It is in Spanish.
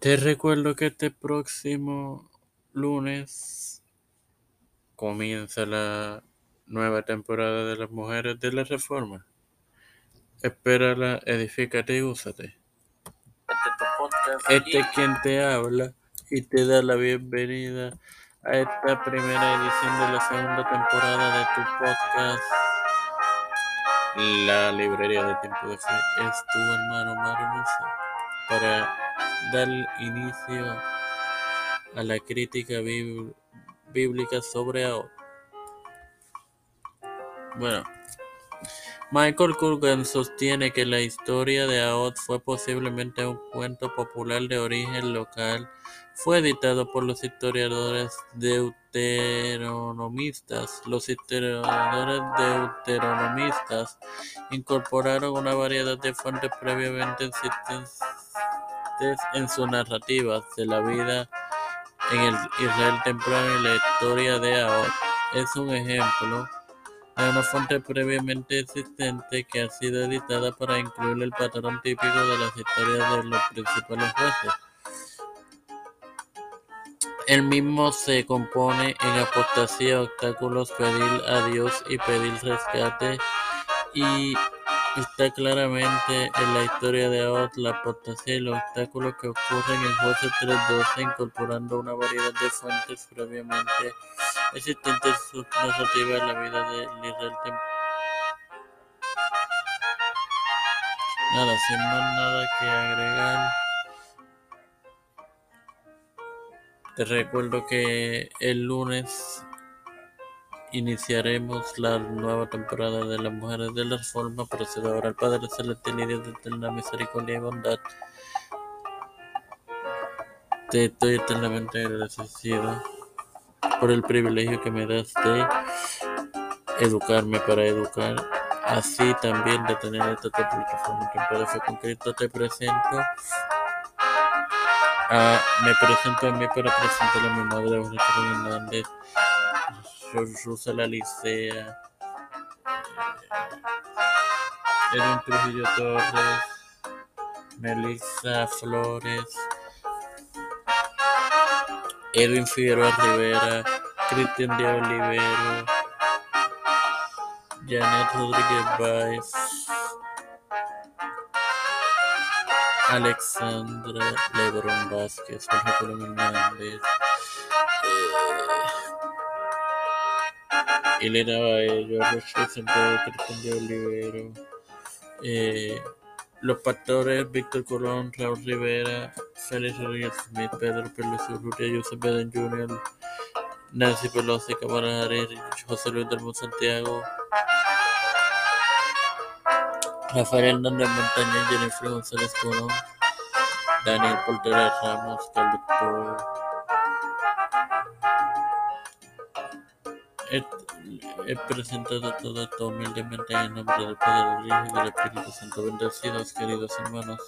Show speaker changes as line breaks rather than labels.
Te recuerdo que este próximo lunes comienza la nueva temporada de las mujeres de la reforma. Espérala, edifícate y úsate. Este es quien te habla y te da la bienvenida a esta primera edición de la segunda temporada de tu podcast. La librería de tiempo de fe es tu hermano Mario para dar inicio a la crítica bíblica sobre AOT. Bueno, Michael Culgan sostiene que la historia de Aod fue posiblemente un cuento popular de origen local. Fue editado por los historiadores deuteronomistas. Los historiadores deuteronomistas incorporaron una variedad de fuentes previamente existentes en sus narrativas de la vida en el Israel temprano y la historia de Aod. Es un ejemplo de una fuente previamente existente que ha sido editada para incluir el patrón típico de las historias de los principales jueces. El mismo se compone en apostasía, obstáculos, pedir a Dios y pedir rescate y Está claramente en la historia de Aod la apostasía y los obstáculos que ocurren en Jueces 3.12, incorporando una variedad de fuentes previamente existentes en su narrativa en la vida de Israel Nada, sin más nada que agregar. Te recuerdo que el lunes Iniciaremos la nueva temporada de Las Mujeres de la Reforma, procedo ahora al Padre Celestial y Dios de eterna misericordia y bondad. Te estoy eternamente agradecido por el privilegio que me das de educarme para educar, así también de tener esta plataforma de Fe con Cristo. Te presento. Me presento a mí para presentarle a mi madre, Jorge Hernández. Rosa Licea, Edwin Trujillo Torres, Melissa Flores, Edwin Figueroa Rivera, Cristian de Olivero, Janet Rodríguez Baez, Alexandra Lebron Vázquez, Jorge Colón Hernández, Elena Roche Santiago, Cristian Olivero, eh, Los Pastores, Víctor Colón, Raúl Rivera, Félix Rodríguez Smith, Pedro Pérez Urrutia, Joseph Biden Jr., Nancy Pelosi, Cámara José Luis del Santiago, Rafael Hernández Montaña, Jennifer González Colón, Daniel Portera Ramos, Carlos He presentado todo esto humildemente en nombre del Padre, del Hijo y del Espíritu Santo. Bendecidos, queridos hermanos.